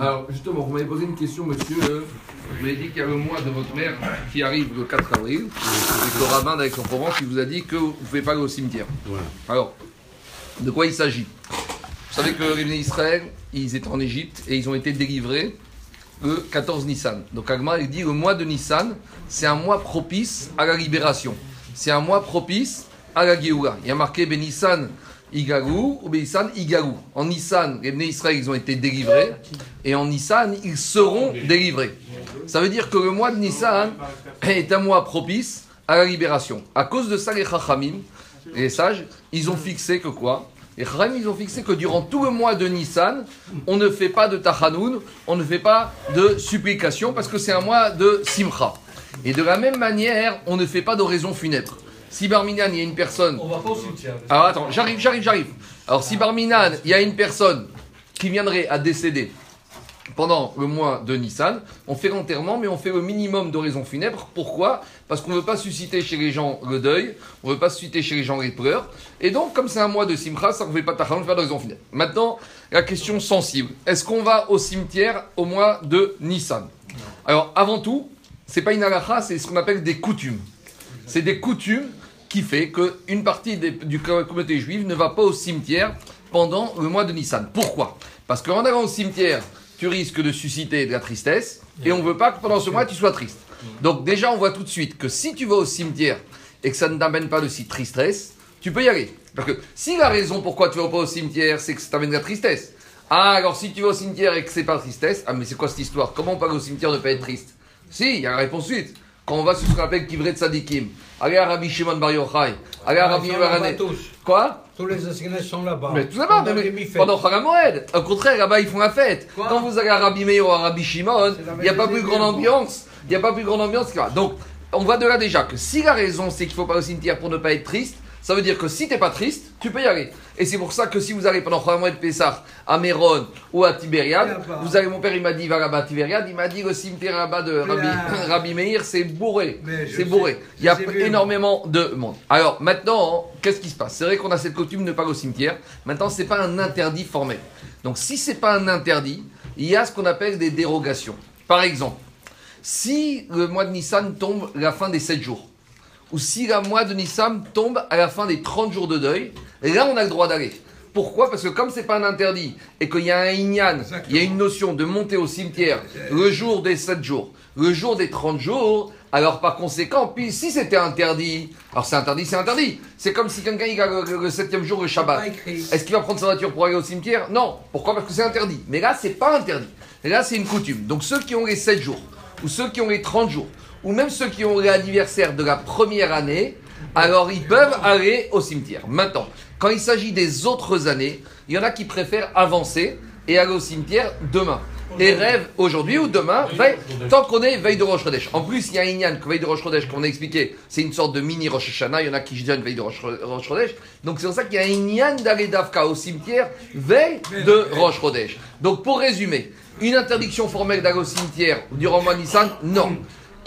Alors, justement, vous m'avez posé une question, monsieur. Vous m'avez dit qu'il y a le mois de votre mère qui arrive le 4 avril. Et que le rabbin d'Aix-en-Provence qui vous a dit que vous ne pouvez pas aller au cimetière. Alors, de quoi il s'agit? Vous savez que les Israël, ils étaient en Égypte et ils ont été délivrés le 14 Nissan. Donc, Agma, il dit le mois de Nissan, c'est un mois propice à la libération. C'est un mois propice à la Géoula. Il y a marqué Ben Nissan. Igarou ou Nissan. En Nissan, les Bnei Israël, ils ont été délivrés. Et en Nissan, ils seront délivrés. Ça veut dire que le mois de Nissan est un mois propice à la libération. À cause de ça, les Chachamim, les sages, ils ont fixé que quoi? Les Chachamim, ils ont fixé que durant tout le mois de Nissan, on ne fait pas de Tachanoun, on ne fait pas de supplication parce que c'est un mois de Simcha. Et de la même manière, on ne fait pas d'oraison funèbre. Si Barminan, il y a une personne On va pas au cimetière. alors attends, j'arrive, j'arrive, j'arrive. Alors si Barminan, il y a une personne qui viendrait à décéder pendant le mois de Nissan, on fait l'enterrement, mais on fait le minimum d'oraison funèbre. Pourquoi? Parce qu'on ne veut pas susciter chez les gens le deuil, on ne veut pas susciter chez les gens les pleurs. Et donc, comme c'est un mois de Simcha, ça ne fait pas tachon, on fait pas d'oraison funèbre. Maintenant, la question sensible. Est-ce qu'on va au cimetière au mois de Nissan? Alors, avant tout, c'est pas une halakha, c'est ce qu'on appelle des coutumes. C'est des coutumes qui fait qu'une partie des- du communauté juive ne va pas au cimetière pendant le mois de Nissan. Pourquoi? Parce qu'en allant au cimetière, tu risques de susciter de la tristesse et on ne veut pas que pendant ce mois tu sois triste. Donc déjà, on voit tout de suite que si tu vas au cimetière et que ça ne t'amène pas de si tristesse, tu peux y aller. Parce que si la raison pourquoi tu vas pas au cimetière, c'est que ça t'amène de la tristesse. Ah, alors si tu vas au cimetière et que c'est pas tristesse, ah mais c'est quoi cette histoire? Comment on aller au cimetière ne pas être triste? Si, il y a la réponse suite. Quand on va sur ce qu'on appelle Kivret Tzadikim, allez à Rabbi Shimon Bar Yochai, allez à Rabbi là-bas Yohanan. tous. Quoi Tous les enseignants sont là-bas. mais tout d'abord, Pendant HaMoed. Au contraire, là-bas, ils font la fête. Quoi Quand vous allez à Rabbi Meir ou à Rabbi Shimon, il n'y a pas plus grande ambiance. Il n'y a pas plus grande ambiance. Donc, on voit de là déjà que si la raison, c'est qu'il ne faut pas au cimetière pour ne pas être triste, ça veut dire que si tu n'es pas triste, tu peux y aller. Et c'est pour ça que si vous allez pendant Chag HaMoed Pessah à Méron ou à Tibériade, vous allez, mon père, il m'a dit, va là-bas à Tibériade, il m'a dit le cimetière là-bas de Rabbi, Meir, c'est bourré. C'est bourré. Il y a énormément de monde. Alors maintenant, qu'est-ce qui se passe? C'est vrai qu'on a cette coutume de ne pas aller au cimetière. Maintenant, c'est pas un interdit formel. Donc si c'est pas un interdit, il y a ce qu'on appelle des dérogations. Par exemple, si le mois de Nissan tombe la fin des 7 jours, ou si le mois de Nissan tombe à la fin des 30 jours de deuil, là on a le droit d'aller. Pourquoi? Parce que comme c'est pas un interdit et qu'il y a un inyan, il y a une notion de monter au cimetière le jour des 7 jours, le jour des 30 jours, alors par conséquent, puis si c'était interdit, alors c'est interdit, c'est interdit. C'est comme si quelqu'un il a le, le- septième jour le Shabbat. Est-ce qu'il va prendre sa voiture pour aller au cimetière? Non. Pourquoi? Parce que c'est interdit. Mais là, c'est pas interdit. Et là, c'est une coutume. Donc ceux qui ont les 7 jours, ou ceux qui ont les 30 jours, ou même ceux qui ont l'anniversaire de la première année, alors ils peuvent aller au cimetière. Maintenant, quand il s'agit des autres années, il y en a qui préfèrent avancer et aller au cimetière demain. Et rêvent aujourd'hui ou demain, veille- tant qu'on est veille de Rosh Chodesh. En plus, il y a un Inyan que veille de Rosh Chodesh, qu'on a expliqué, c'est une sorte de mini Rosh Hashanah, il y en a qui donnent veille de Rosh, Rosh. Donc c'est pour ça qu'il y a un Inyan d'aller d'Afka au cimetière, veille de Rosh Chodesh. Donc pour résumer, une interdiction formelle d'aller au cimetière durant mois Nissan, non.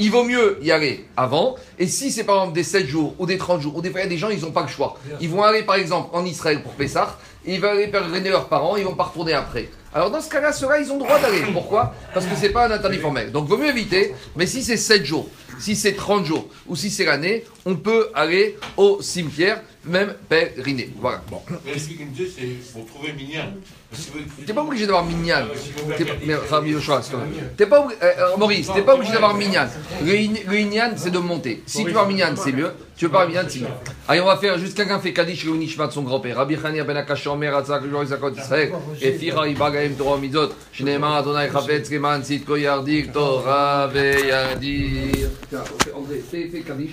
Il vaut mieux y aller avant. Et si c'est par exemple des 7 jours ou des 30 jours, ou des fois il y a des gens, ils n'ont pas le choix. Ils vont aller par exemple en Israël pour Pessah, ils vont aller pérégriner leurs parents, ils vont pas retourner après. Alors dans ce cas-là, ceux-là, ils ont droit d'aller. Pourquoi? Parce que c'est pas un interdit formel. Donc vaut mieux éviter. Mais si c'est 7 jours, si c'est 30 jours, ou si c'est l'année, on peut aller au cimetière, même pèleriner. Voilà. Bon. Mais ce qu'il me dit, c'est pour trouver Mignan. T'es pas obligé d'avoir Yoshua, c'est comme- T'es pas obli- Maurice, t'es pas obligé d'avoir Minyan. Le, Inyan, c'est de monter. Si tu avoir Minyan, c'est mieux. Tu veux c'est mieux. Allez, on va faire juste quelqu'un fait Kaddish le Nishmat de son grand-père. Rabbi Chania ben Akash Omer Atzak le Zakot Israël. Et Fira Ibagaim Torah Mizot. Shneema Adonai Chafetz Keman Sitko Yardik Torah Veyadir. André, fais Kaddish.